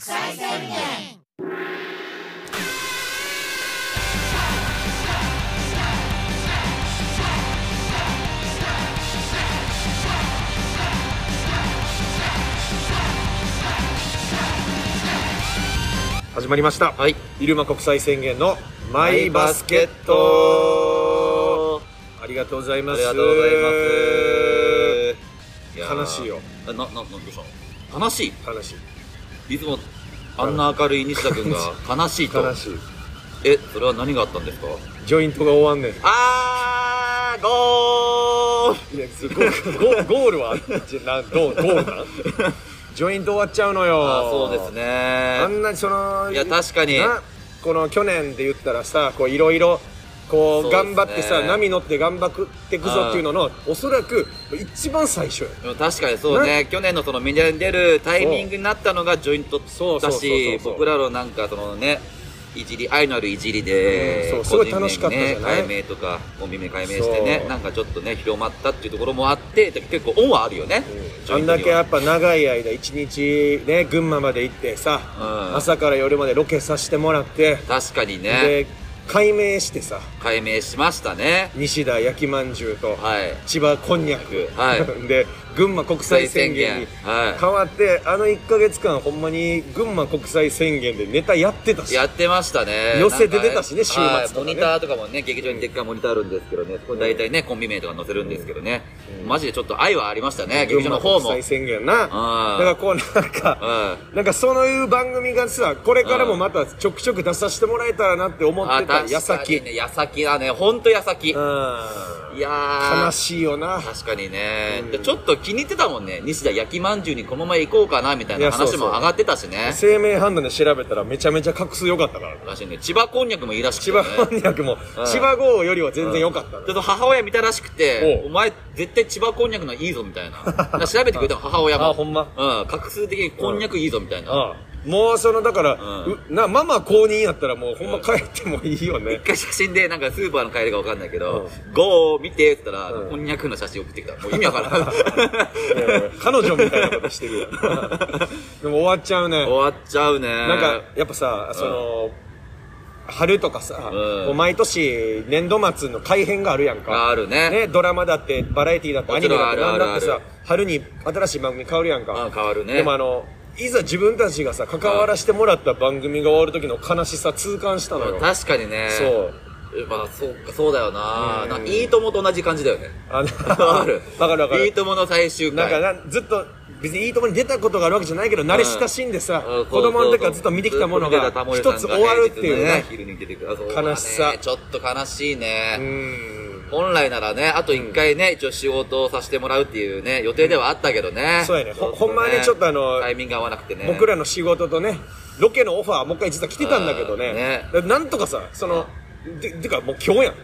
国際宣言。始まりました、はい。入間国際宣言のマイバスケット。ありがとうございます。ありがとうございます。いやー悲しいよ。あなななどうしたの悲し悲しいいいつもあんな明るい西田君が悲しいと。悲しい。えそれは何があったんですか？ジョイントが終わんねん。あーゴール。いやゴゴゴールはなどうゴールなん？ジョイント終わっちゃうのよ。あーそうですね。あんなそのいや確かに。なこの去年で言ったらさこういろいろこう頑張ってさ波乗って頑張っていくぞっていうののおそらく一番最初や。確かにそうね。去年のそのメディアに出るタイミングになったのがジョイントだし僕らのなんかそのねいじり愛のあるいじりで、うすごい楽しかったじゃない？解明とかコンビ名解明してねなんかちょっとね広まったっていうところもあって結構恩はあるよね、ジあんョイントには。だけやっぱ長い間一日ね群馬まで行ってさ、うん。朝から夜までロケさせてもらって、確かにね。で解明してさ。解明しましたね。西田焼きまんじゅうとはい。千葉こんにゃく、はい。で群馬国際宣言。にはい。変わってあの1か月間ほんまに群馬国際宣言でネタやってたし。やってましたね。寄せて出たしねなんか週末ね。はいモニターとかもね劇場にでっかいモニターあるんですけどね。そこに大体ねコンビ名とか載せるんですけどね、マジでちょっと愛はありましたね劇場の方も。国際宣言な。だからこうなんかうん。なんかそういう番組がさこれからもまたちょくちょく出させてもらえたらなって思ってた矢先、ね矢先。だね。ほんと矢先。うん。いやー。悲しいよな。確かにね、ちょっと気に入ってたもんね。西田焼きまんじゅうにこのまま行こうかなみたいないやそうそう。話も上がってたしね。生命判断で調べたらめちゃめちゃ画数良かったから。ならしいね。千葉こんにゃくもいいらしくて、千葉ね、こんにゃくもうん。千葉号よりは全然良かった。ちょっと母親見たらしくておう。お前絶対千葉こんにゃくのいいぞみたいな。調べてくれたの母親もあほんま。うん。画数的にこんにゃくいいぞみたいな、ああもうそのだから、うん。うなママ公認やったらもうほんま帰ってもいいよ一ね、回写真でなんかスーパーの帰りがわかんないけどう「ゴー見て」って言ったら、うん。こんにゃくの写真送ってきた。もう意味わからん。彼女みたいなことしてるやん でも終わっちゃうね。終わっちゃうね。なんかやっぱさその、春とかさ、うん。毎年年度末の改編があるやんか。あるね。ねドラマだってバラエティーだってアニメだってなんだってさ春に新しい番組変わるやんか。あ変わるね。でもあのいざ自分たちがさ関わらせてもらった番組が終わる時の悲しさ痛感したのよ。確かにね。そう。まあそうかそうだよな。うん。なんかいいともと同じ感じだよね。あのあ る。わかるわかる。いいともの最終なん回かなずっと別にいいともに出たことがあるわけじゃないけど慣れ親しんでさ、うん子供の時からずっと見てきたものが一つ終わるっていうね。悲しさ。ちょっと悲しいうねん本来ならねあと一回ね一応仕事をさせてもらうっていうね予定ではあったけどね。そうやね。ほほんまはねちょっとあのタイミング合わなくてね。僕らの仕事とねロケのオファーもう一回実は来てたんだけどね。うん。ね。なんとかさそのでてかもう今日やん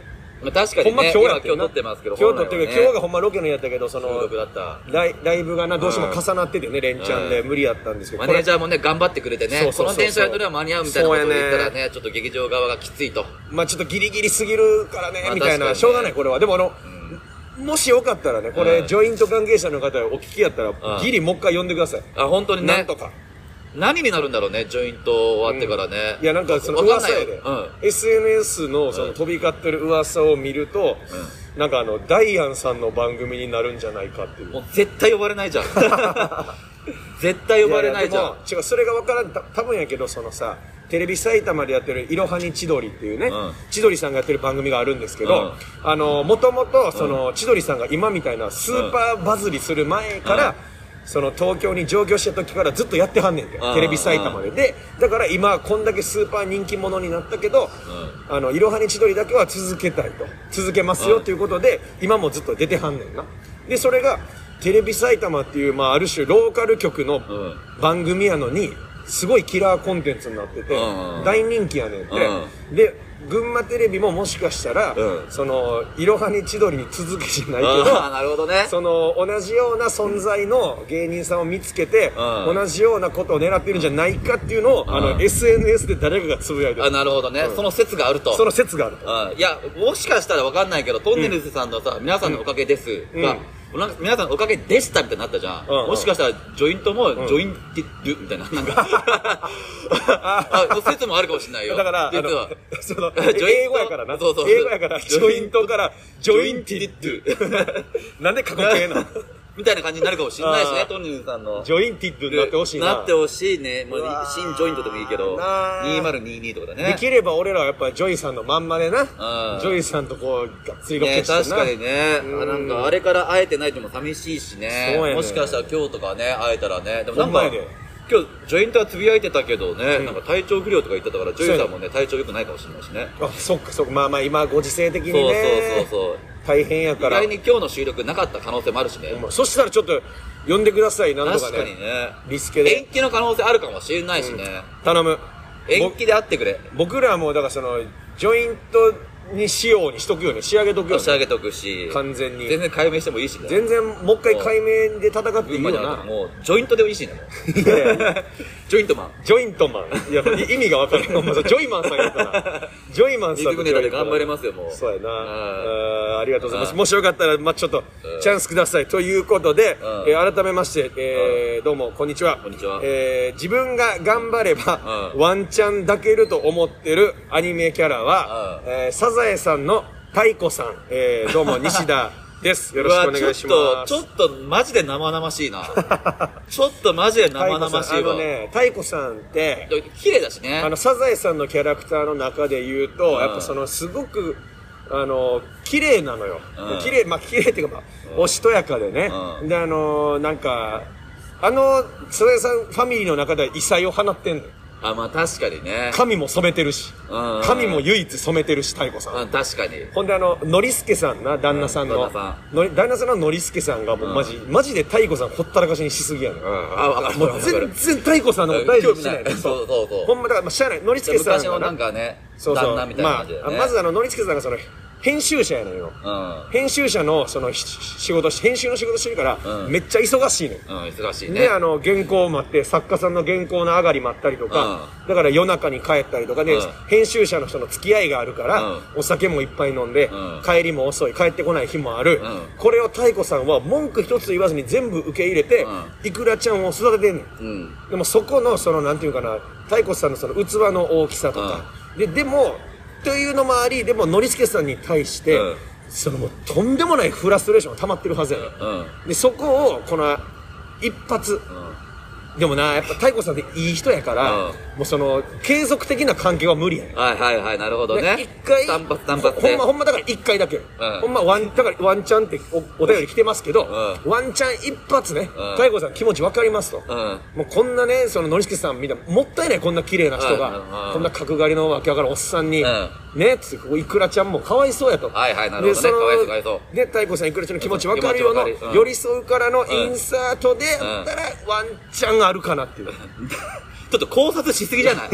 まあ確かほんまにね今日やって今今日撮ってますけど今日撮ってるね。今日がほんまロケのやったけどそ収の録だった。ライライブがなどうしても重なっててね連チャンでうん。無理やったんですけどマネージャーもね頑張ってくれてね。そうそうそうそう。この電車に乗れば間に合うみたいなことを言ったらねちょっと劇場側がきついと。まあちょっとギリギリすぎるからねまあみたいな、しょうがない。これは。でもあの、もしよかったらねこれ、うん。ジョイント関係者の方お聞きやったら、うん。ギリもう一回呼んでください、あ本当にね。なんとか何になるんだろうねジョイント終わってからね。いやなんかその噂やで、うん。SNS のそのうん。飛び交ってる噂を見ると、なんかあのダイアンさんの番組になるんじゃないかっていう。もう絶対呼ばれないじゃん。絶対呼ばれないじゃん。ややでも違うそれが分からん。た多分やけどそのさテレビ埼玉でやってる「いろはに千鳥」っていうね、うん。千鳥さんがやってる番組があるんですけど、うん。あのもともとその、千鳥さんが今みたいなスーパーバズりする前から、うんその東京に上京した時からずっとやってはんねんて、うんテレビ埼玉で、でだから今こんだけスーパー人気者になったけど、あのいろはに千鳥だけは続けたいと。続けますよということで、今もずっと出てはんねんな。でそれがテレビ埼玉っていう、まあ、ある種ローカル局のん。番組やのにすごいキラーコンテンツになってて、うん。大人気やねんって、で群馬テレビももしかしたら、うん。そのいろはに千鳥に続けじゃないけあどあなるほどね。その同じような存在の芸人さんを見つけて、うん。同じようなことを狙ってるんじゃないかっていうのを、あのうん SNS で誰かがつぶやいてる。あなるほどね、うん。その説があると。その説があると。うん。いやもしかしたらわかんないけどトンネルズさんのさ、皆さんのおかげですが、うんなんか皆さんおかげでしたみたいになったじゃん。うんうん。もしかしたらジョイントも jointed みたいな、なんか、あ、の説もあるかもしれないよ。だから、あ実は。の、その、ジョイント英語やからな。そうそう。英語やから、ジョイント。から、 jointed。なんで過去形なの？みたいな感じになるかもしれないしねあー、トニーさんの。 jointed になってほしいな。なってほしいね。もう新ジョイントでもいいけど、なー2022とかだね。できれば俺らはやっぱジョイさんのまんまでな。んジョイさんとこう、がっつりロケね、してな。確かにね、うんあなんかあれから会えてないっても寂しいしねそうやねもしかしたら今日とかね会えたらねでもなんか今日ジョイントはつぶやいてたけどね、んなんか体調不良とか言ってたからジョイさんもね体調良くないかもしれないしねあ、そっかそっか。まあまあ今ご時世的にそうそうね。そうそう大変や意から。外に今日の収録なかった可能性もあるしね。そしたらちょっと、呼んでください、なんとか確かにね。ねリスケで。延期の可能性あるかもしれないしね、頼む。延期で会ってくれ。ぼ僕らはもうだからその、ジョイントにしようにしとくよね。仕上げとくよね。仕上げとくし完全に全然解明してもいいしね全然もう一回解明で戦っていいよな。もうジョイントでもいいしねジョイントマンジョイントマン。いや、い意味がわかんない。ジョイマンさんやったら。ジョイマンさんと水船で頑張れますよもうそうやな。んあーありがとうございます。うんもしよかったら、まあちょっと、チャンスください。ということで、うんえー改めまして、えーどうも、こんにちは。こんにちはえー自分が頑張れば、うんワンチャン抱けると思ってるアニメキャラは、うんえーサザエさんの太鼓さん。えーどうも、西田です。よろしくお願いします。ちょっと、ちょっとマジで生々しいな。ちょっとマジで生々しいわ。あのね、太鼓さんって、で綺麗だしね。あの、サザエさんのキャラクターの中で言うと、うんやっぱその、すごく、あの、綺麗なのようん。綺麗、まあ、綺麗っていうか、まあ、おしとやかでね。うんで、あの、なんか、あの、サザエさんファミリーの中では異彩を放ってんのよ。あ、まあ確かにね。髪も染めてるしうん。髪も唯一染めてるし、太鼓さん。うん、確かに。ほんであの、ノリスケさんな、旦那さんの。うん旦那さんのノリスケさんがもうマジ、マジで太鼓さんほったらかしにしすぎやねん。あ、わかるもう全。然太鼓さんのこと大事にしないそうそうそうほんまだから、まあ、しゃあない。ノリスケさん昔のがなんかね、そうそう。旦那みたいな感じでね。まあ、まずあの、ノリスケさんがその、編集者やのよ。うん。編集者の、その、し仕事し、編集の仕事してるから、うんめっちゃ忙しいねん。うん、忙しいね。で、あの、原稿を待って、作家さんの原稿の上がり待ったりとか、だから夜中に帰ったりとかで、うん編集者の人の付き合いがあるから、うんお酒もいっぱい飲んで、うん帰りも遅い、帰ってこない日もある。うんこれを太鼓さんは文句一つ言わずに全部受け入れて、ういくらちゃんを育ててんねん。でもそこの、その、なんていうかな、太鼓さんのその器の大きさとか、で、でも、というのもあり、でも、ノリスケさんに対して、うんそのもう、とんでもないフラストレーションが溜まってるはずやねん。うん。で、そこを、この、一発、でもな、やっぱ太鼓さんっていい人やから、うんもうその、継続的な関係は無理やねん。はいはいはい、なるほどでね。一回、単発単発で。ほんま、ほんまだから一回だけ。んほんま、ワン、だからワンチャンっておお便り来てますけど、うワンチャン一発ね、うん太鼓さん気持ちわかりますと。うん。もうこんなね、その、のりすけさんみんな、もったいない、こんな綺麗な人うんが、うんこんな角刈りのわけわからんおっさんに、うんね、つって、こういくらちゃんもかわいそうやと。はいはいなるほどね。でのかわいそうかわいそう。で、太鼓さんいくらちゃんの気持ちわかるような、気持ちわかる。うん。寄り添うからのインサートで、やったら、ワンチャンあるかなっていう。ちょっと考察しすぎじゃない？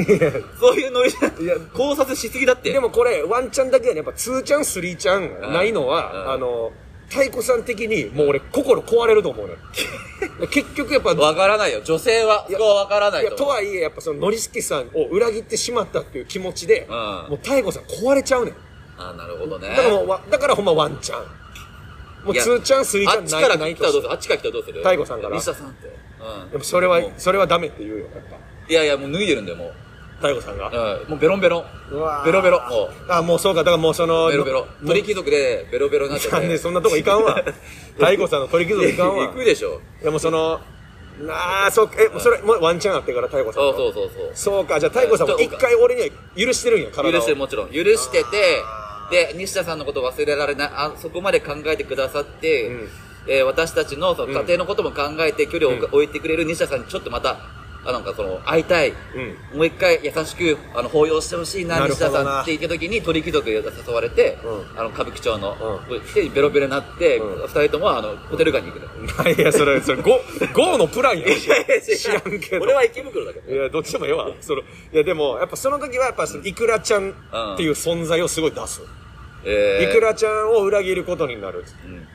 そういうノリじゃい？や。考察しすぎだって。でもこれ、ワンチャンだけはね、やっぱ2チャン、3チャンないのは、うん。あの、太鼓さん的に、もう俺、心壊れると思うね。結局やっぱ、わからないよ。女性は、そこはわからないいや、とはいえ、やっぱその、ノリスケさんを裏切ってしまったっていう気持ちで、うんもう太鼓さん壊れちゃうねん。あなるほどね。だからもうわ、だからほんまワンチャン。もういや2チャン、3チャンないあっちから来たらどうする？あっちから来たらどうする？太鼓さんから西田さんって。うん。でもそれはそれはダメって言うよ、やっぱ。いやいや、もう脱いでるんだよ、もう。太鼓さんが？うん。もうベロンベロン。ベロベロ。もあ、もうそうか、だからもうその、う、ベロベロ。鳥貴族でベロベロになっちゃって。なんでそんなとこいかんわ。太鼓さんの鳥貴族いかんわ。行くでしょ。いやもうその、なあ、そう、え、それ、もうワンチャンあってから太鼓さんそうと。そうそうそう。そうか、じゃあ太鼓さんも一回俺には許してるんや、体を。許してるもちろん許しててで西田さんのこと忘れられないあそこまで考えてくださって、うんえー私たちのその家庭のことも考えて距離を置置いてくれる西田さんにちょっとまたあなんかその会いたい、うん。もう一回優しくあの抱擁してほしいな西田さんって言った時に鳥貴族が誘われて、うあの歌舞伎町の、う来てベロベロになって、うん。二人ともあのホテル街に行くの。いや、それ、それ、ゴー、ゴーのプラン や。知らん。けど。俺は池袋だけど。いや、どっちでもええわ。その、いや、でも、やっぱその時は、やっぱ、そのイクラちゃんっていう存在をすごい出す。えー。イクラちゃんを裏切ることになる。ん。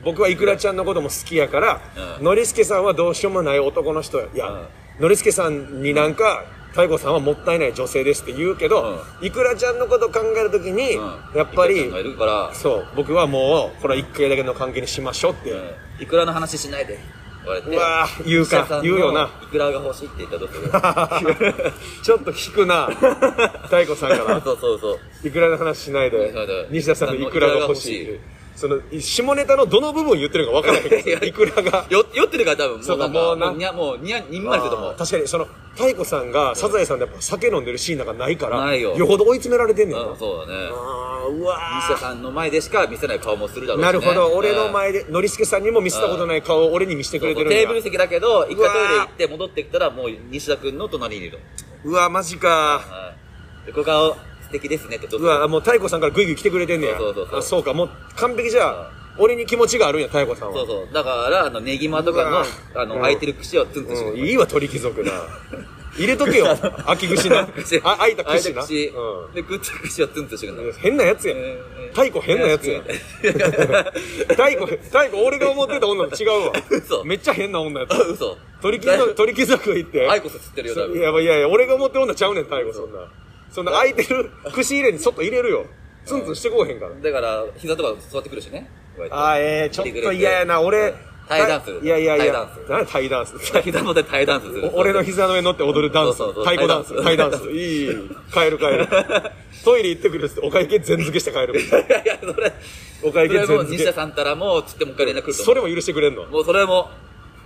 僕はイクラちゃんのことも好きやから、うん。ノリスケさんはどうしようもない男の人や。いや、うんノリスケさんになんか、太鼓さんはもったいない女性ですって言うけど、いくらちゃんのこと考えるときに、うん。やっぱりそう僕はもうこれは一回だけの関係にしましょうって、うんいくらの話しないで言われて。うわー言うか言うよな。いくらが欲しいって言ったと ちょっと引くな 太鼓さんから。そうそうそう。いくらの話しないで。西田さんのいくらが欲しいその下ネタのどの部分言ってるか分からないけどいくらが。よ酔ってるから多分もそうなんかもうな。もうにゃもうにゃにんまりすると思う。確かにその太鼓さんがサザエさんでやっぱ酒飲んでるシーンなんかないからないよ。ほど追い詰められてんねんな。うんそうだね。あーうわー。西田さんの前でしか見せない顔もするだろうし、ね、なるほど、俺のうん。前で、ノリスケさんにも見せたことない顔を俺に見せてくれてるんだ。テーブル席だけど一回トイレ行って戻ってきたらもう西田君の隣にいる。うわ、マジか。はい。横顔素敵ですねってうわ、もう太鼓さんからグイグイ来てくれてんねや。そうそうそうそうあそうか、もう完璧じゃあ、俺に気持ちがあるんや、太鼓さんは。そうそうだからあのネギマとかのあのうん開いてる口をツンツンしてうん、いいわ、鳥貴族な。入れとけよ、空き串な。口あ開いた串な。た口うで口口をツンツンしてくるんん。変なやつや。えー太鼓変なやつや。太鼓、太鼓俺が思ってた女と違うわ。嘘めっちゃ変な女やった。嘘鳥貴族、鳥貴族行って。アイコス吸ってるよ多分いやいやいや、俺が思ってる女ちゃうねん、太鼓そんな。そんな空いてる 串入れにそっと入れるよ。ツンツンしてこうへんから。だから膝とか座ってくるしねこうやってあーえー、ちょっと嫌やな、俺。タイダンスいやいやいやタイダンス。何タイダンス？膝元でタイダンスするお俺の膝の上に乗って踊るダンスそうそう。そう太鼓ダンス。タタイダンスイダンス。いい。帰る帰る。トイレ行ってくるっつってお会計全付けして帰る。いやいやそれお会それ計全付け。も西田さんたらもうつってもう一回連絡来るとそれ思も許してくれんの？うもうそれも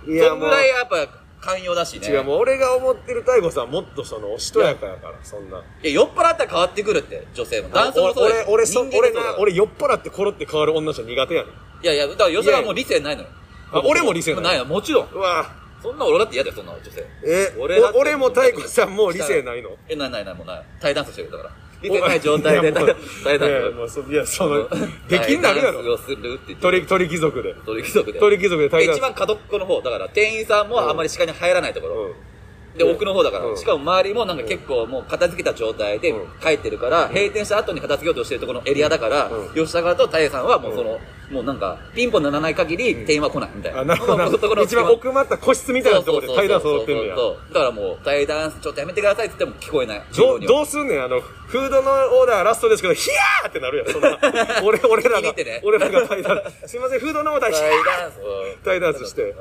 いやもう。そんぐらいやっぱ寛容だしね。違う、もう俺が思ってる太鼓さんもっとその、おしとやかやから、そんな。いや酔っ払ったら変わってくるって女性も男性もそう俺、俺、そ俺な、俺酔っ払ってコロって変わる女じゃ苦手やねん。いやいやだからよそはもう理性ないのよ。あ俺も理性ない。ないよもちろん。うわ。そんな俺だって嫌だよそんな女性。え、俺も太鼓さんも理性ないの？えないないないもうない。タイダンスしてるだから理性ない状態でいやもうタイダンスいやもうそいや、その、出禁になるやろ。するって鳥、鳥貴族で。鳥貴族で鳥貴族で一番角っこの方だから店員さんもあんまり視界に入らないところ、うん。で奥の方だから、うん。しかも周りもなんか結構もう片付けた状態でうん。帰ってるから、閉店した後に片付けようとしてるところのエリアだから、うん。吉田川と太さんはもうその、もうなんかピンポン鳴らない限り店員は来ないみたいな、あ、なるほど。一番奥まった個室みたいなところでタイダンス踊ってんねや。そうそうそうだ。からもうタイダンスちょっとやめてくださいって言っても聞こえない。どどうすんねん。あの、フードのオーダーラストですけど、ヒヤーってなるやん、そんな。俺、俺らが俺らがタイダンス。すいません、フードのオーダー、ヒタヤイダンスータイダンスして。うん。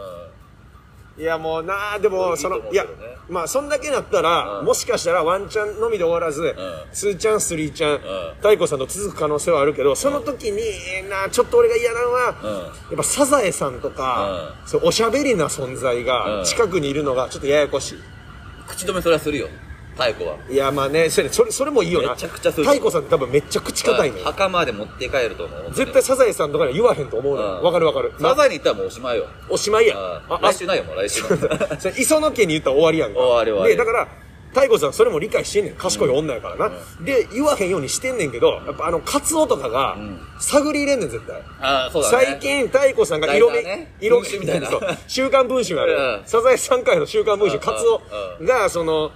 いや、もうなあでも、その、いやまあ、そんだけなったら、うん。もしかしたらワンチャンのみで終わらず、ツーチャン、スリーチャン、太鼓さんと続く可能性はあるけど、その時に、なちょっと俺が嫌なのは、うん。やっぱサザエさんとか、そうおしゃべりな存在うん。が近くにいるのがちょっとややこしい。口止めそれはするよ太鼓は。いや、まあね、それそれそれもいいよな。めちゃくちゃする。太鼓さんって多分めっちゃ口硬いのよ。墓まで持って帰ると思う。絶対サザエさんとかには言わへんと思うのよ。うん。わかるわかる。サザエに行ったらもうおしまいよ。おしまいや。ん。ああ来週ないよもう来週。それ磯野家に言ったら終わりやんか。終わり終わり。で、だから、太鼓さんそれも理解してんねん。賢い女やからな。で、言わへんようにしてんねんけど、やっぱあの、カツオとかが、探り入れんねん、絶対。ああそうだね。最近、太鼓さんが色目、ね。色文春みたいな。そう。週刊文春ある。うん。サザエさん会の週刊文春、うん。カツオうんが、その、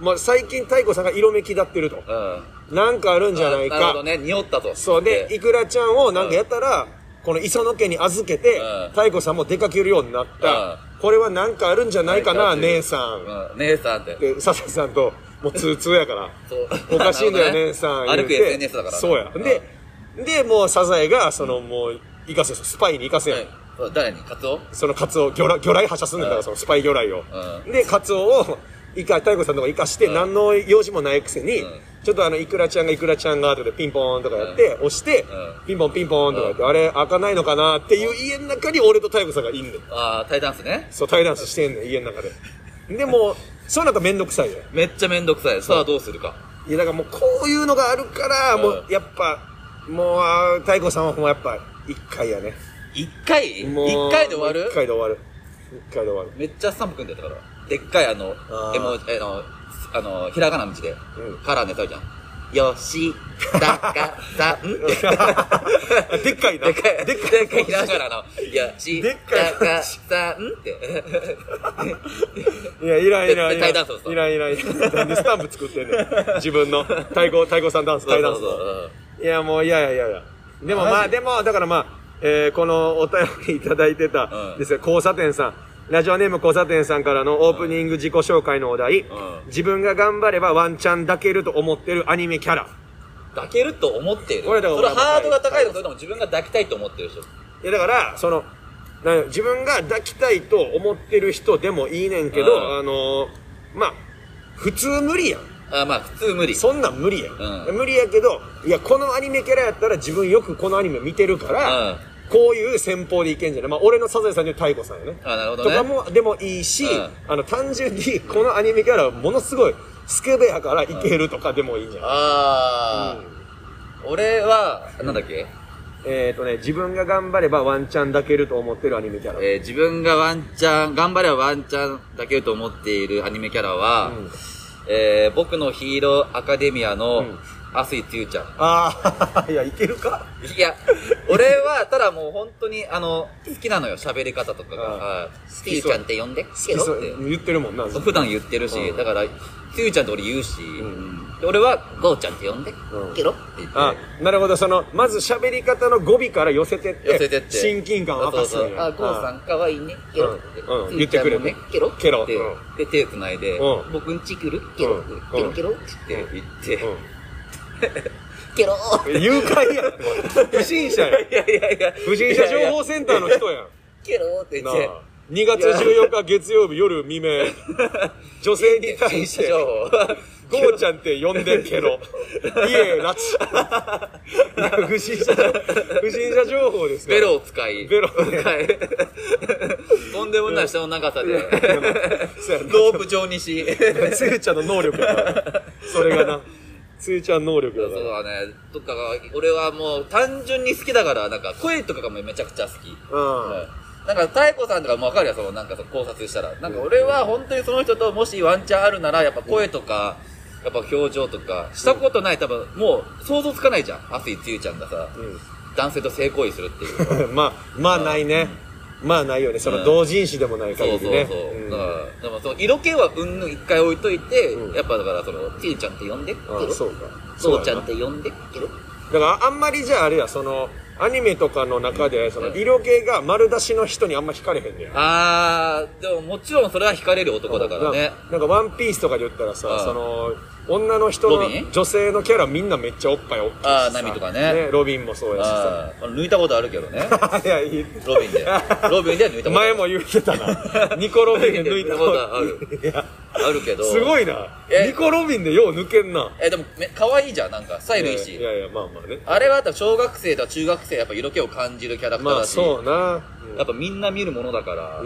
まあ、最近太鼓さんが色めき立ってると。うん。なんかあるんじゃないか。なるほど。ね。匂ったと。そう。で、いくらちゃんをなんかやったら、この磯野家に預けてうん、太鼓さんも出かけるようになった。これはなんかあるんじゃないかな、姉さん。うん。姉さんってで、笹井さんと、もう通通やから。そう。おかしいんだよ、ね。姉さん。歩く SNS だからそうや。で、で、もうサザエが、その、もう、行かせ、スパイに行かせやん。そう誰に？カツオ？そのカツオ、魚雷、魚雷発射すんねんだから、そのスパイ魚雷を。で、カツオを、いか、太鼓さんとか生かして、うん。何の用事もないくせに、うん。ちょっとあの、いくらちゃんがいくらちゃんが、とかでピンポーンとかやって、押して、うん。ピンポンピンポーンとかやって、あれ、開かないのかなっていう家の中に俺と太鼓さんがいんねん。ああタイダンスね。そう、タイダンスしてんねん、家の中で。でも、そうなったらめんどくさいよ。めっちゃめんどくさい。さあどうするか。いや、だからもうこういうのがあるから、もう、うんやっぱ、もう、太鼓さんはもうやっぱ、一回やね。一回？もう一回で終わる？一回で終わる。一回で終わる。めっちゃ寒くんだよだからでっかいあのあーえもうあのあのひらがなの字でうんカラーのやつあるじゃんよしたかさん でっかいな。でっかい、でっかい。でっかいひらがなの、いや、し、でっかいたか、さんって。いや、いらんいらんタイダンスいらんいらん。なんでスタンプ作ってんねん。自分の。太鼓、太鼓さんダンス、タイダンスいや、もう、いやいやいやいや。でもまあ、でも、だからまあ、えーこのお便りいただいてたうんですよ、交差点さん。ラジオネーム交差点さんからのオープニング自己紹介のお題、ん自分が頑張ればワンチャン抱けると思ってるアニメキャラ。抱けると思っている。これだからそれハードが高いのそれとも自分が抱きたいと思ってる人。いやだから、その、な自分が抱きたいと思ってる人でもいいねんけど、うんあのーまあ、普通無理やん。あまあ普通無理。そんなん無理やん。うん無理やけど、いや、このアニメキャラやったら自分よくこのアニメ見てるから、うんこういう戦法でいけんじゃない？まあ、俺のサザエさんでいう太鼓さんよね。あなるほどね。とかも、でもいいし、うん。あの、単純にこのアニメキャラはものすごいスケベやからいけるとかでもいいんじゃない、あー、俺は、なんだっけ、えっ、とね、自分が頑張ればワンチャン抱けると思ってるアニメキャラ。えー自分がワンチャン、頑張ればワンチャン抱けると思っているアニメキャラは、うん。えー僕のヒーローアカデミアのん、アスイつゆちゃん。ああ、いや、いけるかいや、俺は、ただもう本当に、あの、好きなのよ、喋り方とかが。あはい。つゆちゃんって呼んで、ケロって。言ってるもんな。普段言ってるし、うん。だから、つゆちゃんって俺言うし、俺は、ゴーちゃんって呼んで、うん。ケロって言って。あ、なるほど、その、まず喋り方の語尾から寄せてって、寄せてって。親近感を明かすあ、ゴーさんかわいいね、ケロって。言ってくれるね、ケロって。ケロ。でうん。で、手繋いでうん、僕んち来る？ケロケロケロって言って、うん ケロー誘拐やん。不審者やん。いやいやいや。不審者情報センターの人やん。ケローって言ってなあ。2月14日月曜日夜未明、女性に対して、情報。ゴーちゃんって呼んでけど、家拉致。不審者、不審者情報ですからベロを使い。ベロ使い。とんでもない下の長さで。ロープ状にし。つゆちゃんの能力やから。それがな。つゆちゃん能力そうだから。だね。とかが、俺はもう単純に好きだから、なんか声とかがめちゃくちゃ好き。うん。なんか、太鼓さんとかもわかるよ、その、なんか考察したら。なんか俺は本当にその人ともしワンチャンあるなら、やっぱ声とか、やっぱ表情とか、したことない、多分、もう想像つかないじゃん。アスイつゆちゃんがさ、男性と性行為するっていう。まあ、まあないね。まあないよね。その同人誌でもない限りね。そうそう。うんだから、でもその色気はうんぬん一回置いといて、うんやっぱだからその、つゆちゃんって呼んで、ケロ。あそうか。そうちゃんっだて呼んで、ケロ。からあんまりじゃああれや、その、アニメとかの中で、その、色気が丸出しの人にあんま惹かれへんねや。あー、でももちろんそれは惹かれる男だからね。ななんかワンピースとかで言ったらさ、うんその、女の人の女性のキャラみんなめっちゃおっぱい大きいしさあーナミとかねロビンもそうやしさ。抜いたことあるけどね。いや、いい。ロビンで。ロビンでは抜いたこと。前も言ってたな。ニコロビンで抜いたことあるあるけど。すごいな。えニコロビンでよう抜けんな。え、でも、め可愛いじゃん、なんか、スタイルいいし。いやいや、まあまあね。あれは小学生とか中学生やっぱ色気を感じるキャラクターまあだし、そうな。やっぱみんな見るものだから、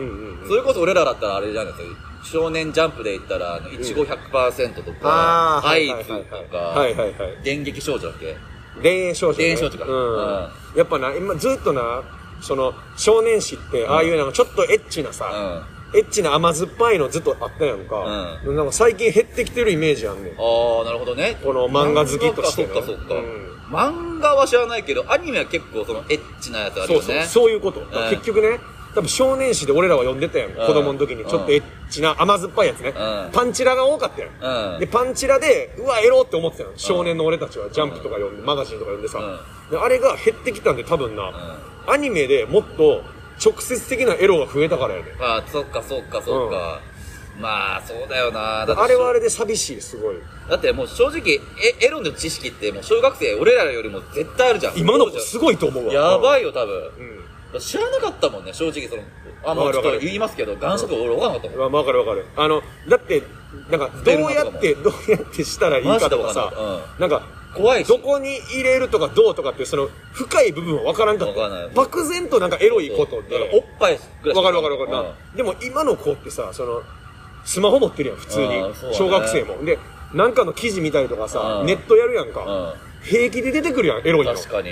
それこそ俺らだったらあれじゃないですか、少年ジャンプで言ったら、あの、いちご100%とか、ああ、アイズとか、はいはいはい。電撃少女だっけ？田園少女、ね。田園少女か。うん。やっぱな、今ずっとな、その、少年誌って、ああいうなんかちょっとエッチなさ、エッチな甘酸っぱいのずっとあったやんか。なんか最近減ってきてるイメージあんねん。ああ、なるほどね。この漫画好きとしてそっかそっか、うん漫画は知らないけど、アニメは結構そのエッチなやつあるそうそう、よね。そういうこと。結局ね、多分少年誌で俺らは読んでたやん。子供の時にちょっとエッチな甘酸っぱいやつね。んパンチラが多かったやん。うんで、パンチラで、うわ、エロって思ってたよ。少年の俺たちはジャンプとか読んで、マガジンとか読んでさ。であれが減ってきたんで多分な、アニメでもっと直接的なエロが増えたからやね。ああ、そっかそっかそっか。まあ、そうだよな。だあれはあれで寂しい、すごい。だってもう正直、えエロの知識ってもう小学生、俺らよりも絶対あるじゃん。今の子すごいと思うわ。やばい。いよ、多分。うん。知らなかったもんね、正直その。あ、もうちょっとわかるわかる言いますけど、眼色俺分かんなかったもん。まあ、わかるわかる。あの、だって、なんか、どうやって、どうやってしたらいいかとかさない、なんか、怖いしどこに入れるとかどうとかって、その、深い部分はわからんかった。わかんない漠然となんかエロいことだからおっで。ぱいぐらいしわかるわかるわかる。でも今の子ってさ、その、スマホ持ってるやん、普通にあーそうだね。小学生も。で、なんかの記事見たりとかさう、んネットやるやんかう。平気で出てくるやん、エロいの。確かに。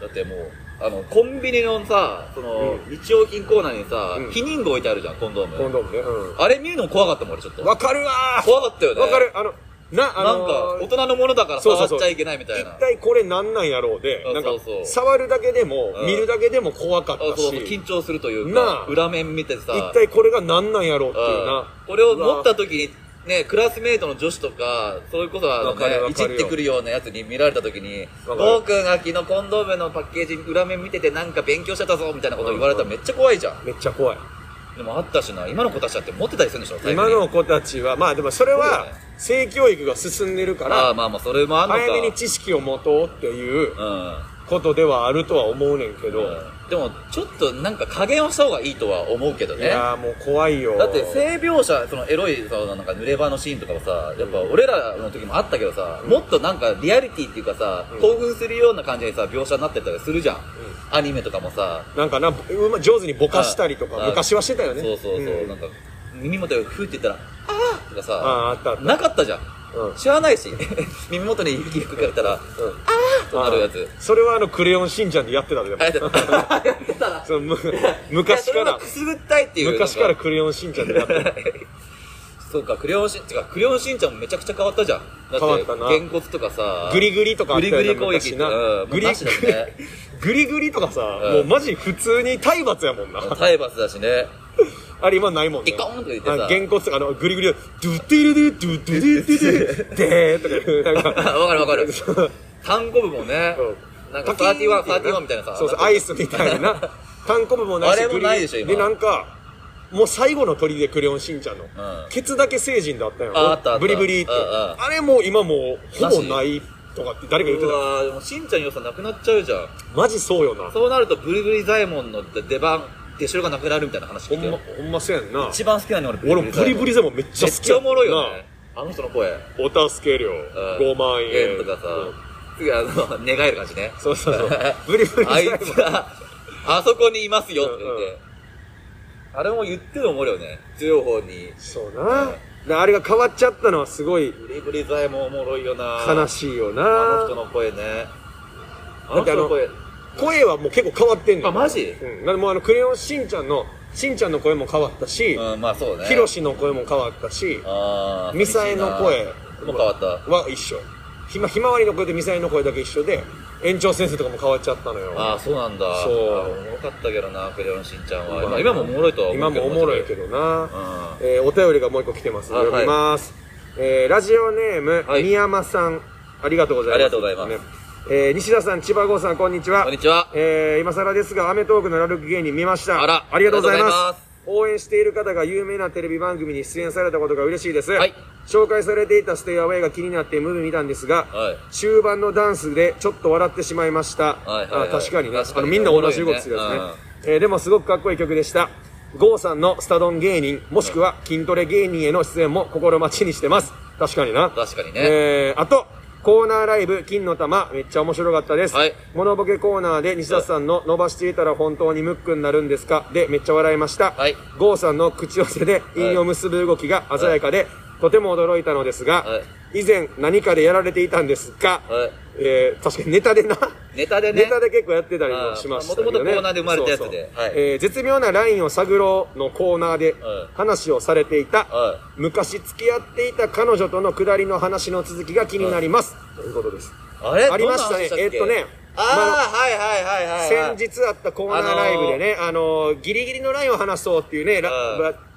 だってもう、あの、コンビニのさ、その、日用品コーナーにさうん、避妊具置いてあるじゃん、コンドーム。コンドームね。うあれ見るの怖かったもん、俺ちょっと。ん。わかるわー怖かったよね。わかる。あの、な、あなんか、のー大人のものだからそうそうそう。触っちゃいけないみたいな。一体これなんなんやろうで、そうなんかそうそう。触るだけでも、うん。見るだけでも怖かったあそうそう、し、緊張するというか裏面見てさ、一体これがなんなんやろうっていううん。な。これを持った時に、ね、クラスメイトの女子とか、それこそあのわかるね、いじってくるようなやつに見られた時に、わかる僕が昨日コンドームのパッケージ裏面見ててなんか勉強してたぞみたいなこと言われたらめっちゃ怖いじゃん。めっちゃ怖い。でもあったしな。今の子たちだって持ってたりするんでしょ？今の子たちは。まあでもそれは性教育が進んでるかああらまあまあそれもあんのか。早めに知識を持とうっていううんことではあるとは思うねんけど、うんでもちょっとなんか加減をした方がいいとは思うけどいねやーもう怖いよ。だって性描写そのエロいそのなんか濡れ場のシーンとかもさやっぱ俺らの時もあったけどさ、もっとなんかリアリティっていうかさ、うん。興奮するような感じでさ描写になってたりするじゃん、アニメとかもさ。なんかな上手にぼかしたりとかあ昔はしてたよね。そうそうそう、ん。なんか耳元でフーって言ったら「ああ!」とかさあああったあった。なかったじゃんうん知らないし。耳元に雪吹かれたら「ああ!」となるやつ。それはあのクレヨンしんちゃんでやってたでも。あやってた。な そのむ 昔から。くすぐったいっていう。昔からクレヨンしんちゃんでやってた。そうかクレヨンしん違うクレヨンしんちゃんもめちゃくちゃ変わったじゃん。だ変わったな。ってげんこつとかさ。グリグリとかあったよなグリグリ攻撃。な。うんグリグリグリとかさ、うん。もうマジ普通に体罰やもんな。体罰だしねあれ今ないもんね。イコーンとか言ってさ。あげんこつとかあのグリグリをドゥッティルデゥドゥッドゥドゥドゥでーとかなんか。わかるわかる。単語部もね。う。んなんかパキーンっていう31、31みたいなさ。そうそうアイスみたいな。単行部もないしあれもないでしょ今。でなんかもう最後の鳥でクレヨンしんちゃんの、ん。ケツだけ成人だったよああったブリブリって、あれもう今もうほぼないとかって誰か言ってた。うわーでもしんちゃんの良さなくなっちゃうじゃん。マジそうよな。そうなるとブリブリザイモンの出番出代がなくなるみたいな話ほんま聞いてよほんまそうやんな。一番好きなの俺。俺もブリブリゼもめっちゃ好きめっちゃおもろいよなねあの人の声。お助け料。うん。5万円。とかさ。うん次あの願える感じね。そうそうそう。ブリブリあいゼもつがあそこにいますよって言って。あれも言ってるのおもろいよね。強い方に。そうな。であれが変わっちゃったのはすごい。ブリブリザイモンおもろいよな。悲しいよあのな人の声ね。あの人の声声はもう結構変わってんのよ。あマジ？うん、だってもうあのクレヨンしんちゃんのしんちゃんの声も変わったし、うんまあそうね。ひろしの声も変わったしあーミサエの声もう変わった。は一緒。ひまひまわりの声とミサエの声だけ一緒で園長先生とかも変わっちゃったのよ。ああそうなんだ。そう。あおもろかったけどなクレヨンしんちゃんは、まあまあ、今もおもろいとは思今うけどもおもろいけどどな、うえーお便りがもう一個来てます。あ読みます、えーラジオネーム、はい。宮山さん。ありがとうございます。ありがとうございます。ねえー西田さん千葉郷さんこんにちは。こんにちは。えー今更ですが『アメトーーク』のラルク芸人見ましたあらありがとうございます。応援している方が有名なテレビ番組に出演されたことが嬉しいです、はい。紹介されていたステイアウェイが気になってムービー見たんですが、はい。終盤のダンスでちょっと笑ってしまいました、はいはいはい。あ確かにね。確かにあのみんな同じ動きするやつね。えーでもすごくかっこいい曲でした。郷さんのスタドン芸人もしくは筋トレ芸人への出演も心待ちにしてます。確かにな。確かにね、えー、あと、コーナーライブ、金の玉、めっちゃ面白かったです。はいモノボケコーナーで西田さんの伸ばしていたら本当にムックになるんですか？で、めっちゃ笑いました。はいゴーさんの口寄せで韻を結ぶ動きが鮮やかで、とても驚いたのですが、はい。以前何かでやられていたんですか、はい。えー、確かにネタでな。ネタでね。ネタで結構やってたりもしましたけどね。あー元々コーナーで生まれたやつで。そうそう。はい。えー絶妙なラインを探ろうのコーナーではい。話をされていた、は昔付き合っていた彼女との下りの話の続きが気になります。ということです。あれ？ありましたねどんな話っけえっとねああ、はいはいはいはいはい。先日あったコーナーライブでね、あのーギリギリのラインを話そうっていうね、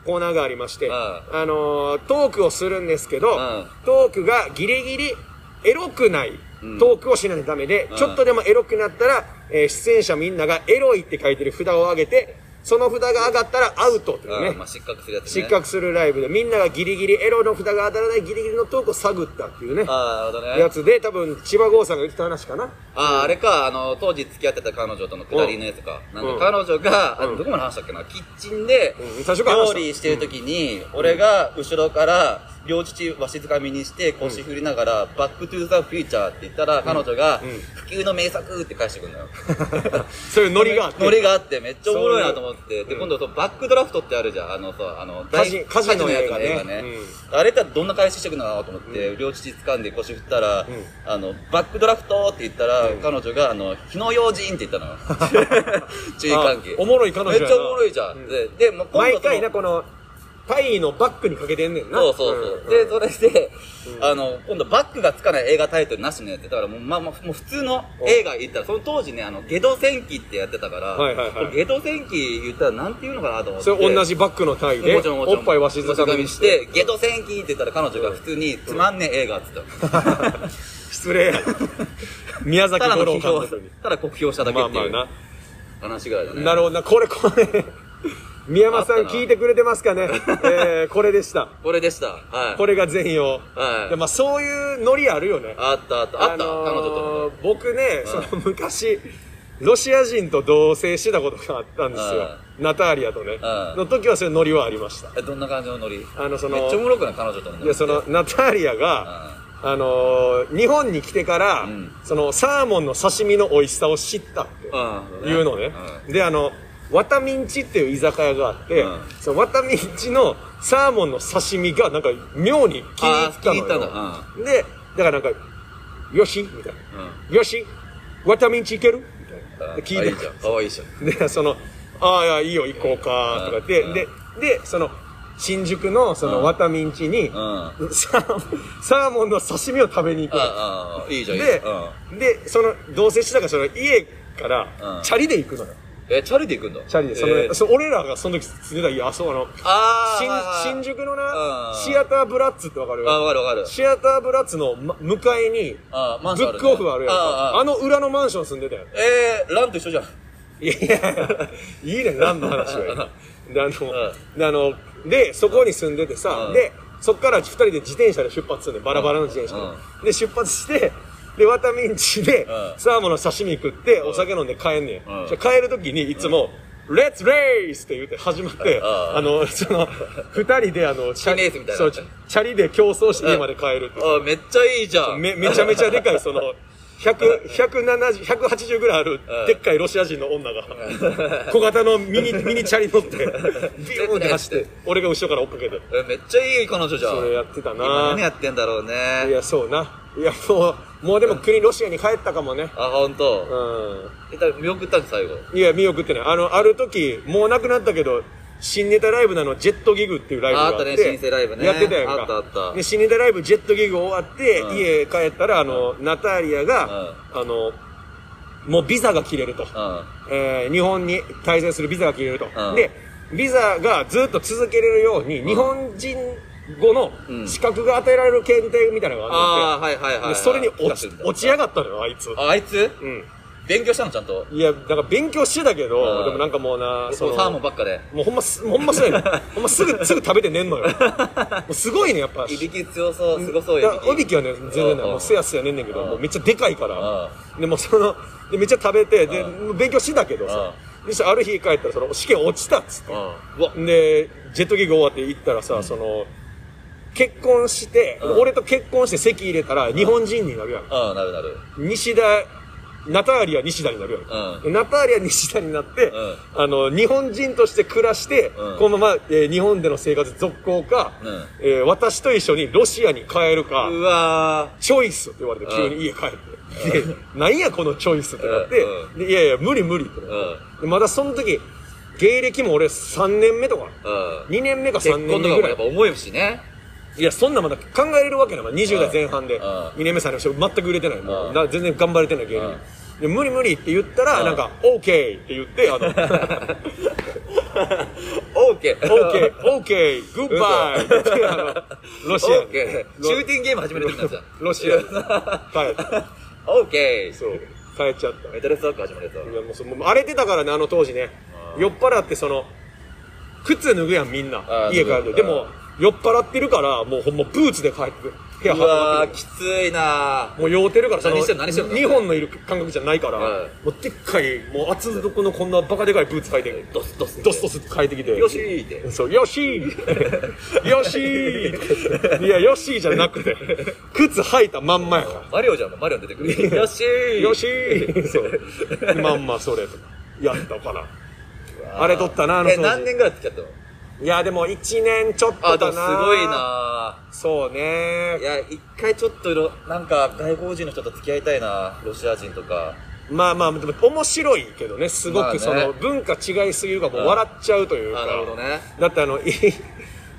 コーナーがありまして、うん。あのートークをするんですけど、ん。トークがギリギリエロくないうん。トークをしないためで、うん。ちょっとでもエロくなったら、えー出演者みんながエロいって書いてる札を上げて、その札が上がったらアウトっていうね、うんまあ失格するやつね。失格するライブで、みんながギリギリエロの札が当たらないギリギリのトークを探ったっていうね、ああ、なるほどね。やつで、多分千葉郷さんが言ってた話かな。ああ、あれか、あの、当時付き合ってた彼女との下りのやつか。なん。うんか彼女が、あうん。どこまで話したっけな、キッチンでうん。料た。理してる時に、俺が後ろから、両乳わしづかみにして腰振りながら、バックトゥーザフューチャーって言ったら、彼女が、うん不朽の名作って返してくるのよ。そういうノリがあって。ノリがあって、めっちゃおもろいなと思って。で、今度そのバックドラフトってあるじゃん。あのさ、あの、大火事のやつ映画ねね。あれってどんな返ししてくるのかなと思って、両乳掴んで腰振ったら、んあの、バックドラフトって言ったら、うん彼女が、あの、火の用心って言ったのよ。注意喚起。あおもろい彼女めっちゃおもろいじゃん。うんで、で、今度その毎回な、この、パイのバッグにかけてんねんな。そうそうそう。んで、それで、あの、今度バックがつかない映画タイトルなしのやつ。だからもう、まあまあ、もう普通の映画言ったら、その当時ね、あの、ゲド戦記ってやってたから、はいはいはいゲド戦記言ったらなんて言うのかなと思って。それ同じバッグのタイで、もちろんもちろん。おっぱいわしづかみにして、ゲド戦記って言ったら彼女が普通に、つまんねえ映画って言ったの。失礼や。宮崎五郎監督に。、ただ酷評しただけっていうまあまあ話ぐらいだね。な。なるほどな。これ、これ、宮山さん聞いてくれてますかね？えー、これでした。これでした。はい。これが全容。はいでまあそういうノリあるよね。あったあった。あった、のー彼女と僕ね、その昔、ロシア人と同棲してたことがあったんですよ。ナターリアとね。んの時はそういうノリはありました。え、どんな感じのノリ？あのそのめっちゃおもろくない彼女とのノリ。いや、その、ナターリアが、あのー日本に来てから、んその、サーモンの刺身の美味しさを知ったってうん。いうのね。で、あの、ワタミンチっていう居酒屋があって、うんそのワタミンチのサーモンの刺身がなんか妙に気に入ったのよ。あー気に入ったんだで、だからなんか、よしみたいな。よしワタミンチいける？みたいな。で聞いてあいいじゃん。かわいいじゃん。で、その、ああ、いや、いいよ、行こうか、とかって、うんで、で、その、新宿の、その、うんワタミンチに、うん。サーモン、サーモンの刺身を食べに行くの。ああ、いいじゃん、いいじでゃん。、で、その、同棲してたから、その、家からう、んチャリで行くのよ。え、チャリで行くんだ。チャリで。その、えーそう俺らがその時住んでた家、あ、そう、あの、あー新、新宿のなう、んシアターブラッツってわかる？あ、わかるわかる。シアターブラッツのま向かいに、あマンブションねックオフあるやんあか。ああの裏のマンション住んでたよ。えー、ランと一緒じゃん。いやいや、いいね、何の話は。で、あの、で、あの、で、そこに住んでてさ、うんで、そっから二人で自転車で出発するねバラバラの自転車で。で、出発して、で、ワタミンチでう、ん。サーモンの刺身食って、お酒飲んで帰んねん。帰る時にいつも、レッツレースって言って始まって、ん。あの、その、二人であの、チャチレースみたいなそう、チャリで競争して家まで帰るあ、めっちゃいいじゃん。め、めちゃめちゃでかい、その、100、170、180ぐらいあるうん、でっかいロシア人の女が、小型のミニ、ミニチャリ乗って、ビューンって走って、俺が後ろから追っかけて、えめっちゃいい彼女じゃん。それやってた今な何やってんだろういね。や、そうな。いや、もう、もうでも国ロシアに帰ったかもね。あ、ほんと。うえ、だ見送ったん最後。ん。いや、見送ってない。あの、ある時、もうなくなったけど、新ネタライブなのジェットギグっていうライブがあって。ああったね新生ライブねやってたやんか。あったあったで、新ネタライブジェットギグ終わって、うん家帰ったら、あの、ナターリアが、あの、もうビザが切れると。うん。えー日本に滞在するビザが切れると。うんで、ビザがずっと続けれるように、日本人語のうん資格が与えられる検定みたいなのがあああ、はいはいはいはい。って、でそれに落ち落ち上がったのよ、あいつ。あ、あいつ？うん。勉強したのちゃんと？いや、だから勉強してたけど、うんでもなんかもうな、そう、サーモンばっかで。もうほんま、すほんまそうやねん。ほんますぐ、すぐ食べて寝んのよ。もうすごいね、やっぱ。いびき強そう、すごそうだよ。おびきはね、全然ない。うんもうすやすやねんねんけど、うんもうめっちゃでかいから。でもその、でめっちゃ食べて、で、勉強してたけどさ、でそしある日帰ったら、その試験落ちたっつって。で、ジェットギグ終わって行ったらさ、その、結婚して、うん俺と結婚して籍入れたら日本人になるやん。うん、なるなる。西田、ナターリア西田になるやん。うでナターリア西田になって、うんあの、日本人として暮らして、うんこのまま、えー日本での生活続行か、うんえー私と一緒にロシアに帰るか、うわチョイスって言われて急に家帰って。で、なんやこのチョイスってなって、うでいやいや、無理無理って。でまだその時、芸歴も俺3年目とか、うん。2年目か結3婚とかもやっ年目ぐらい。ぱ思うしね。いや、そんなまだ考えれるわけない。まあ20代前半で。うん2年目3年目全く売れてない。もう全然頑張れてない芸人。で無理無理って言ったら、うんなんか、OK って言って、あの、オーケー。OK、OK、グッバイってあの、ロシア。シューティングゲーム始める時なんじゃん。ロシアに帰った。オーケー。そう、帰っちゃった。メタルスワーク始まるやつだいやもうそもう荒れてたからね、あの当時ね。酔っ払ってその、靴脱ぐやんみんな家帰ると。でも、酔っ払ってるから、もうほんまブーツで帰ってくる。部屋うわきついなる。もう酔うてるから、何してんの？何してんの？日本のいる感覚じゃないから、はいもうでっかい、もう厚底のこんなバカでかいブーツ履いて、ドスドスドスドスって帰ってきて。よしーって。そう、よしー よしーいや、よしーじゃなくて、靴履いたまんまやから。マリオじゃん、マリオ出てくる。よしーよしーそう。まんまそれとか。やったかな。あれ撮ったな、あのえ、何年ぐらい付き合ったの？いや、でも1年ちょっとだな。もすごい。なそうねい。や、一回ちょっといろ、なんか外国人の人と付き合いたいなロシア人とか。まあまあ、でも面白いけどね、すごくその、文化違いすぎるからもう笑っちゃうというか。あ、なるほどね。だってあの、い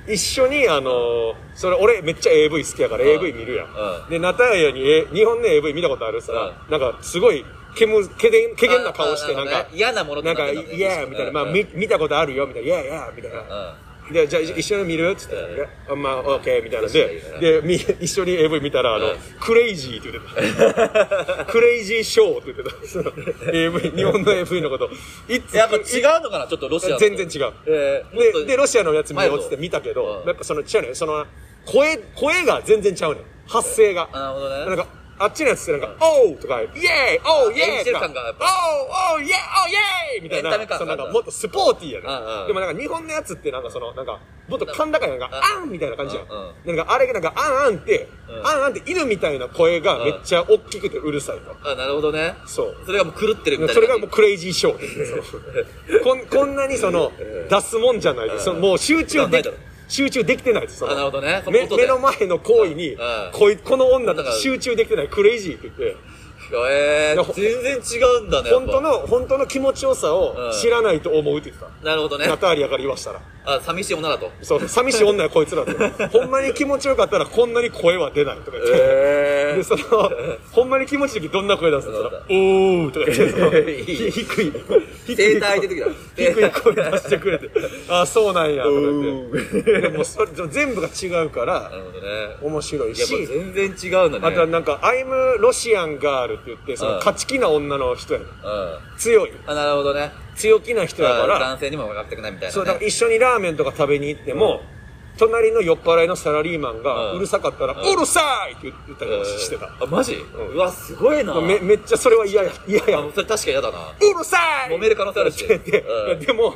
一緒にあの、それ俺めっちゃ AV 好きやからうん AV 見るやん。うんで、ナターヤに、え日本の AV 見たことあるさ、なんかすごい、けむ、けげん、けげんな顔して、なんかね、嫌なものなんか、ってってんだねいやみたいな、まあ、うんみ見たことあるよ、みたいな、いやいやみたいな。うん。で、じゃあ一緒に見る？っつって、あまあ、オッケーみたいなんでで、み一緒に AV 見たら、あの、クレイジーって言ってた。クレイジーショーって言ってた。その AV、日本の AV のこと。いつやっぱ違うのかなちょっとロシアの。全然違う。えで、で、ロシアのやつ見ようっつって見たけどう、んやっぱその、違うね、その、声、声が全然ちゃうねん。発声が。あなるほどねなんか、あっちのやつってなんか、おうとか、イェーイおうイェーイおうおうイェーイおうイェーイみたいなそのなんかもっとスポーティーやうんうんね。でもなんか日本のやつってなんかその、なんか、もっと甲高いなんか、あんみたいな感じやうんなんかあれがなんか、あんあんって、うんあんあんって犬みたいな声がめっちゃ大きくてうるさいと。あ、なるほどね。そう。それがもう狂ってるみたいな。それがもうクレイジーショー。こんこんなにその、出すもんじゃないです。そのもう集中でき集中できてないです。なるほどね。目目の前の行為にうん、こいこの女たち集中できてない、クレイジーって言って、えー、全然違うんだね。本当の、本当の気持ちよさを知らないと思うって言ってた。なるほどねナ。ターリアから言わしたら。あ、寂しい女だと。そう、寂しい女はこいつらって。ほんまに気持ちよかったらこんなに声は出ないとか言って。えで、その、ほんまに気持ちいい時どんな声出すんですかおーとか言ってその、いいひ低い、低い低い声出してくれて、あ、そうなんや、とか言って。でもそれ、全部が違うからな、るほどね。面白いし、全然違うんだね。あとはなんか、アイムロシアンガールって言って、その、うん勝ち気な女の人やねんうん。強い。あ、なるほどね。強気な人やから、男性にも分かってくないみたいな、ね。そう、だから一緒にラーメンとか食べに行っても、隣の酔っ払いのサラリーマンがうんうるさかったら、うんうるさいって言ったりしてた。あ、マジ、んうわ、すごいな。めめっちゃそれは嫌や、嫌や。それ確かに嫌だな。るさい揉める可能性あるしって言ってうんいやでも、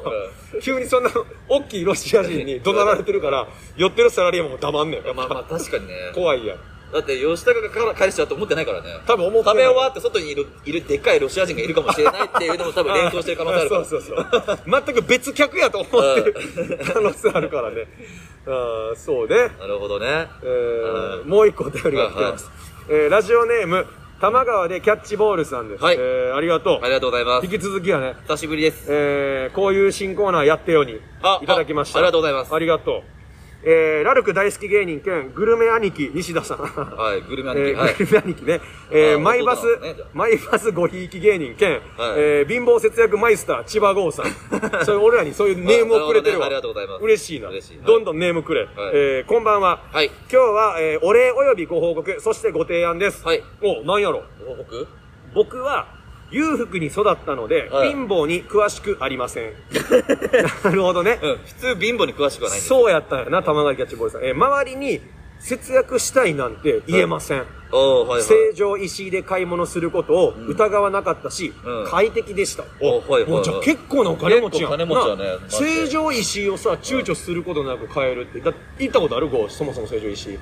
急にそんな、大きいロシア人に怒鳴られてるから、酔ってるサラリーマンも黙んねん。まあまあ確かにね。怖いやん。だって吉高がから彼氏だと思ってないからね。多分思って食べ終わって外にいる、いるでっかいロシア人がいるかもしれないっていうのも多分連想してる可能性あるから。そうそうそう。全く別客やと思ってる可能性あるからね。あーそうね。なるほどね。えーもう一個お便りが来てます。えーラジオネーム、玉川でキャッチボールさんです。はいえーありがとうあ。りがとうございます。引き続きはね、久しぶりです。えーこういう新コーナーやってよにあいただきました。あありがとうございますありがとう。えーラルク大好き芸人兼グルメ兄貴西田さん。はい、グルメ兄貴。えーはい。グルメ兄貴ね。えーあマイバスねマイバスごひいき芸人兼、はいえー貧乏節約マイスター千葉郷さん。そういう俺らにそういうネームをくれてるわ。ねありがとうございます嬉しいな。嬉しいはいどんどんネームくれ。えーこんばんは。はい。今日は、えーお礼およびご報告、そしてご提案です。はい。お、なんやろ。ご報告？僕は、裕福に育ったので、はい貧乏に詳しくありません。なるほどね。うん。普通貧乏に詳しくはないんですそうやったんやな、玉川キャッチボーイさん。えー周りに節約したいなんて言えません。はいはい。成城石井で買い物することを疑わなかったし、うん快適でした。おはいはいじゃあ結構なお金持ちやん。金持ちやね石井をさ、躊躇することなく買えるって。だ行ったことある？ごそもそも成城石井。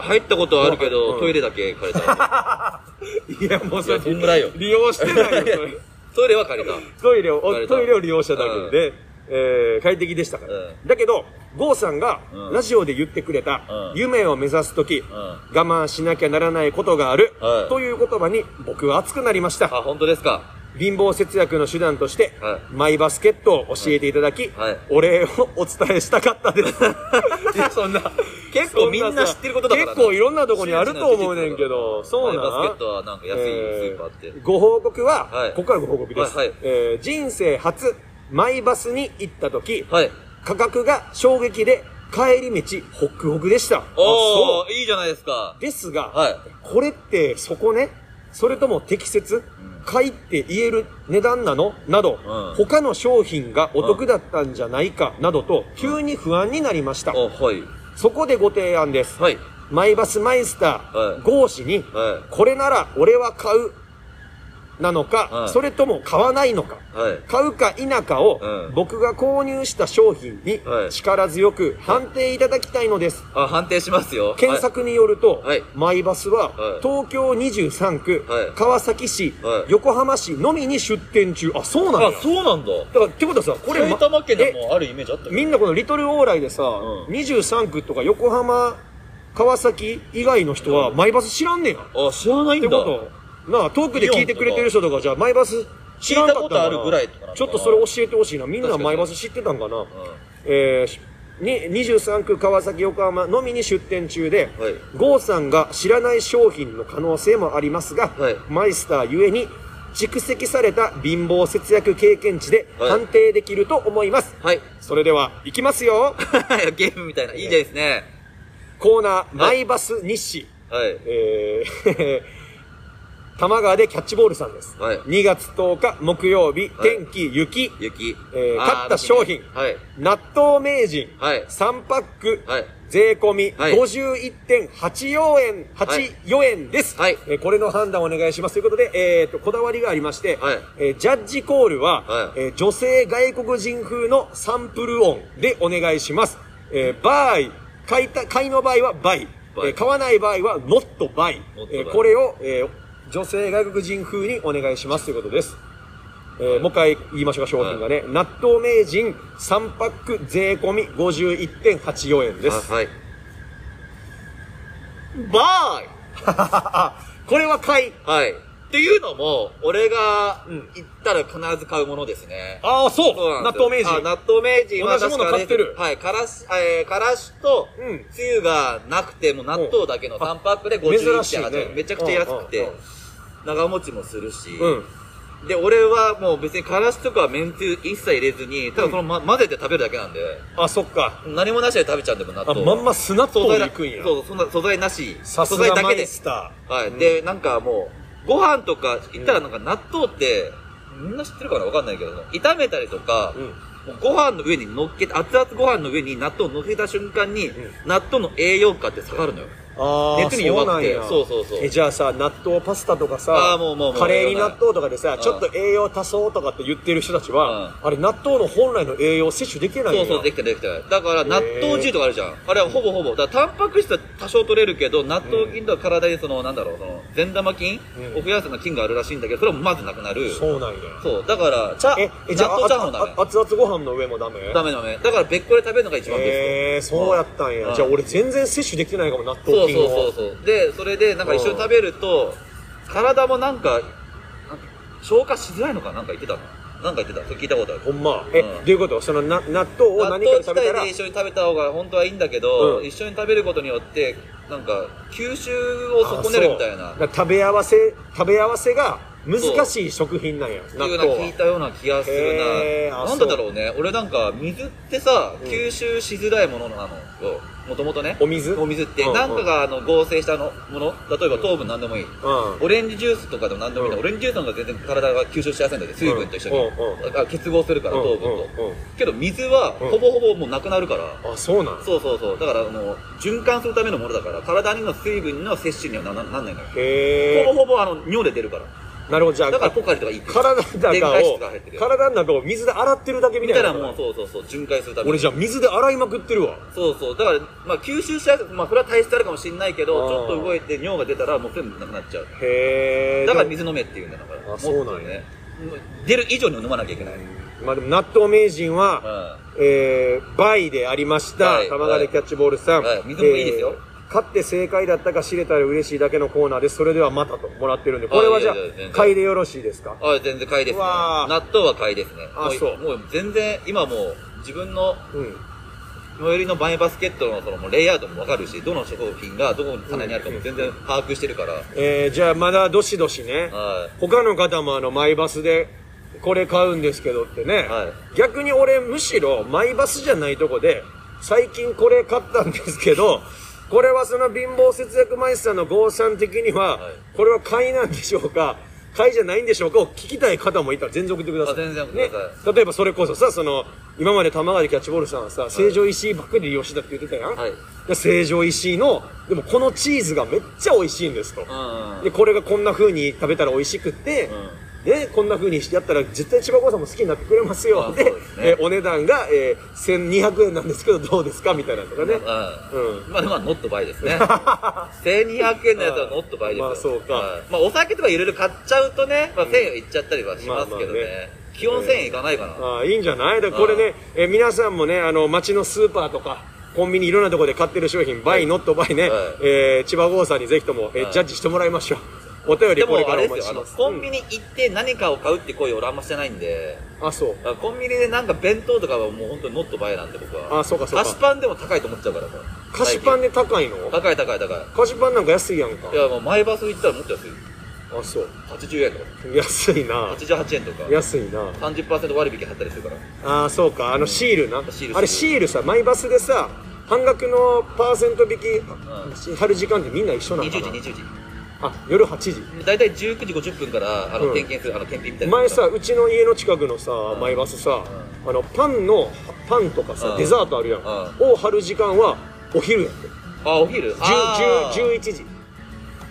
あ入ったことはあるけど、うんトイレだけ借りた。いや、もうそれそんぐらいよ利用してないよ、それ。トイレは借りた。トイレを、トイレを利用しただけで、えー快適でしたから。うだけど、ゴーさんがうんラジオで言ってくれた、うん夢を目指すとき、ん我慢しなきゃならないことがある、はいという言葉に僕は熱くなりました。あ、本当ですか？貧乏節約の手段として、はいマイバスケットを教えていただき、はいお礼をお伝えしたかったです。いや、そんな。結構みんな知ってることだからな結構いろんなとこにあると思うねんけど、そうなんマイバスケットはなんか安いスーパーって。ご報告は、はいここからご報告です。はいはいえー人生初、マイバスに行った時、はい。価格が衝撃で、帰り道、ホックホクでした。あおー、そういいじゃないですか。ですが、はいこれってそこね、それとも適切、買いって言える値段なの？など、うん他の商品がお得だったんじゃないか？などと、急に不安になりました。お、はい。そこでご提案です。はい。マイバスマイスター、はいゴー氏に、はこれなら俺は買う、なのか、はいそれとも買わないのか。買うか否かを、うん僕が購入した商品にはい力強く判定いただきたいのです。あ、判定しますよ。検索によると、はいマイバスは、はい東京23区、はい川崎市、はい横浜市のみに出店中。あ、そうなんだ。あ、そうなんだ。だから、ってことはさ、これ、埼玉県でえもあるイメージあったみんなこのリトルオーライでさ、ん23区とか横浜、川崎以外の人は、マイバス知らんねや。っあ、知らないんだ。てことなあ、遠くで聞いてくれてる人とか、じゃあ、マイバス知らんかったんかな聞いたことあるぐらいとかちょっとそれ教えてほしいな。みんなマイバス知ってたんかな。うえに23区川崎横浜のみに出店中で、ん。はい。ゴーさんが知らない商品の可能性もありますが、はいマイスターゆえに蓄積された貧乏節約経験値ではい判定できると思います。はい。それでは、いきますよ。ゲームみたいな。いいですね。コーナー、マイバス日誌。はい。えー、玉川でキャッチボールさんです。はい。2月10日木曜日、はい。天気、雪、雪。えーあ買った商品。はい。納豆名人、はい。3パック、はい。税込みはい。51.84円、84円です。はい。えーこれの判断お願いします。ということで、えーと、こだわりがありまして、はい。えージャッジコールは、はい。えー女性外国人風のサンプル音でお願いします。えー buy、買いた、買いの場合は buy、えー買わない場合は not buy。えーこれを、えー女性外国人風にお願いしますということです。えーもう一回言いましょうか、商品がね。納豆名人3パック税込み51.84円です。はい。バ これは買い。イはい。っていうのも、俺がうん行ったら必ず買うものですね。ああ、そう納豆名人。あ納豆名人は同じもの買ってるはい、からし、えー、からしと、うんつゆがなくて、もう納豆だけのうん3パックで珍しい51.8ね円。めちゃくちゃ安くてうんうんうん、長持ちもするし、うん。で、俺はもう別にからしとかめんつゆ一切入れずに、ただその、ま、混ぜて食べるだけなんで、あ、そっか。何もなしで食べちゃうんだもん、納あ、豆。まんま素納豆素材だでいくんや。そう、そんな素材なし。素材だけで。はい。うんで、なんかもう、ご飯とか行ったらなんか納豆って、みんな知ってるかなわかんないけど、炒めたりとか、ご飯の上に乗っけて、熱々ご飯の上に納豆を乗せた瞬間に、ん納豆の栄養価って下がるのよ。ああ、熱に弱くてそうそうそうそうえ、じゃあさ、納豆パスタとかさ、あーもうもうもうカレーに納豆とかでさ、んちょっと栄養足そうとかって言ってる人たちは、うあれ納豆の本来の栄養摂取できないそうそう、できてるできてる。だから、納豆汁とかあるじゃん。あれはほぼほぼ。だから、タンパク質は多少取れるけど、納豆菌とか体にその、なんだろう、その、善玉菌うんを増やすような菌があるらしいんだけど、それもまずなくなる。そうなんや。そう。だから、茶、え、えじゃあ、納豆チャーハンもダメ？熱々ご飯の上もダメ？ダメダメ。だから別個で食べるのが一番ベスト。えー、そうやったんや。うんじゃあ俺全然摂取できてないかも、納そう。そうそうそう。で、それで、なんか一緒に食べると、体もなんか、消化しづらいのかな？んか言ってたの？なんか言ってた？それ聞いたことある。ほんま。え、うんどういうこと？そのな納豆を納何か食べたら？体で、一緒に食べた方が本当はいいんだけど、うん一緒に食べることによって、なんか、吸収を損ねるみたいな食べ合わせ、食べ合わせが難しい食品なんや。って納いうの聞い。たような気がするな。なんでだろうね。俺なんか、水ってさ、うん吸収しづらいものなのよ。もともとね。お水？お水って、うんうんなんかがあの合成したのもの、例えば糖分なんでもいい。うん。オレンジジュースとかでも何でもいいんだ、うんオレンジジュースの方が全然体が吸収しやすいんだけど、水分と一緒に。うん結合するから、糖分と。うんけど水は、うんほぼほぼもうなくなるから。あ、そうなん？そうそうそう。だから、あの、循環するためのものだから、体にの水分の摂取にはなななんないのよ。へほぼほぼ、あの、尿で出るから。ー。なるほど、じゃあ、だからポカリとかいい体の電中を体の中を水で洗ってるだけみたいな。みたいなもう、そうそうそう、巡回するために。俺じゃあ水で洗いまくってるわ。そうそう。だから、まあ、吸収しやすい。まあ、それは体質あるかもしれないけど、ちょっと動いて尿が出たら、もう全部なくなっちゃう。へー。だから水飲めっていうんだから。あそうなんやもっとね。出る以上に飲まなきゃいけない。まあでも納豆名人うは、ん。えー、バイでありましたは。い玉川でキャッチボールさん。はい水もいいですよえー勝って正解だったか知れたら嬉しいだけのコーナーです。それではまたともらってるんで、これはじゃあ買いでよろしいですか？あ、全然買いですね。納豆は買いですね。もあそうもう全然、今もう、自分のうん。最寄りのバイバスケットのそのレイアウトもわかるし、どの商品がどこに棚にあるかも全然把握してるから。えー、じゃあまだどしどしね、は他の方もあの、マイバスで、これ買うんですけどってね、は逆に俺むしろマイバスじゃないとこで、最近これ買ったんですけど、これはその貧乏節約マイスターの郷さん的には、はいこれは買いなんでしょうか？買いじゃないんでしょうか？を聞きたい方もいたら全然送ってください。あ全然送ってくださね、例えばそれこそさ、その、今まで玉川でキャッチボールさんはさ、成城石井ばっかり利用してたって言ってたやん。はいで成城石井の、でもこのチーズがめっちゃ美味しいんですと。うん。で、これがこんな風に食べたら美味しくって、で、こんな風にやったら絶対千葉子さんも好きになってくれますよ。でねえーお値段が、えー、1200円なんですけどどうですかみたいなのとかね。うん。うん。まあ、まあ、ノットバイですね。1200円のやつはノットバイですよ。まあそうかはいまあ、お酒とかいろいろ買っちゃうとね、まあ、1000円いっちゃったりはしますけどね。まあまあね基本1000円いかないかな。ああ、いいんじゃない？だこれね、えー皆さんもね、あの、街のスーパーとか、コンビニいろんなところで買ってる商品、 buy、not buy ね、はいえー千葉郷さんにぜひとも、えーはいジャッジしてもらいましょう。お便りでこれも、からお待ちあれですよ、あの、します。コンビニ行って何かを買うって声俺あんましてないんで、うん。あ、そう。あコンビニでなんか弁当とかはもう本当に not buy なんで僕は。あそうかそうか。菓子パンでも高いと思っちゃうから。もう。菓子パンでで高いの？高い高い高い。菓子パンなんか安いやんか。いや、もう前バス行ったらもっと安い。あそう。80円とか。安いな。88円とか。安いな。30%割引貼ったりするから。ああそうか。あのシールな、シールあれシール。さマイバスでさ半額のパーセント引き貼る時間ってみんな一緒なのか20な時20時あ夜8時。大体19時50分からあの、うん。点検するあの検品みたいな。前さうちの家の近くのさマイバスさあのパンのパンとかさうん。デザートあるやん。うを貼る時間はお昼やってあお昼？あー。10 10 11時。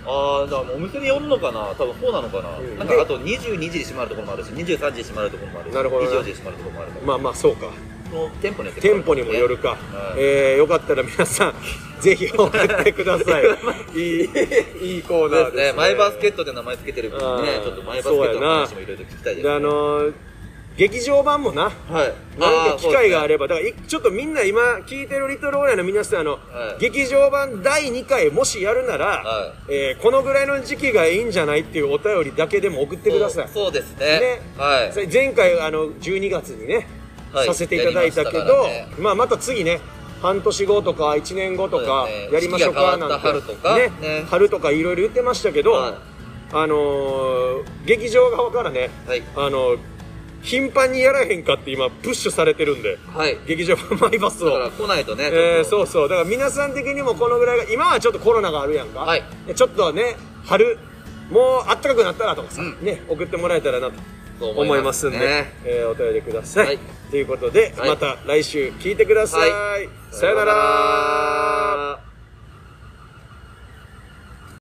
あーだからお店によるのかな？多分そうなのかな、ん。なんかあと22時で閉まるところもあるし23時で閉まるところもあるしなるほどな24時で閉まるところもあるからまあまあそうか。その店舗によって店舗にもよるか、えー、よかったら皆さんぜひ送ってください。いいいいコーナーですす、そうでね。マイバスケットで名前つけてる分ねちょっとマイバスケットの話もいろいろ聞きたいですであのー劇場版もな。はい。何か機会があれれば、だからいちょっとみんな今聞いてるリトルオーヤの皆さんあの、はい。劇場版第2回もしやるなら、はえーこのぐらいの時期がいいんじゃないっていうお便りだけでも送ってください。そうそうですね。ね。はい。前回あの12月にね、はい。させていただいたけどまね。まあまた次ね半年後とか1年後とかやりましょうかなんて。春とかね。ね。春とかいろいろ言ってましたけど、はい。あのー劇場側からね、はい。あの頻繁にやらへんかって今プッシュされてるんではい。劇場版マイバスを。だから来ないとねえそうそう。だから皆さん的にもこのぐらいが今はちょっとコロナがあるやんか、はい。でちょっとね春もうあったかくなったらとかさ、うん。ね送ってもらえたらなとと思いますんで、ね。えー、お便りください、はい、ということで、また来週聞いてください、さよなら。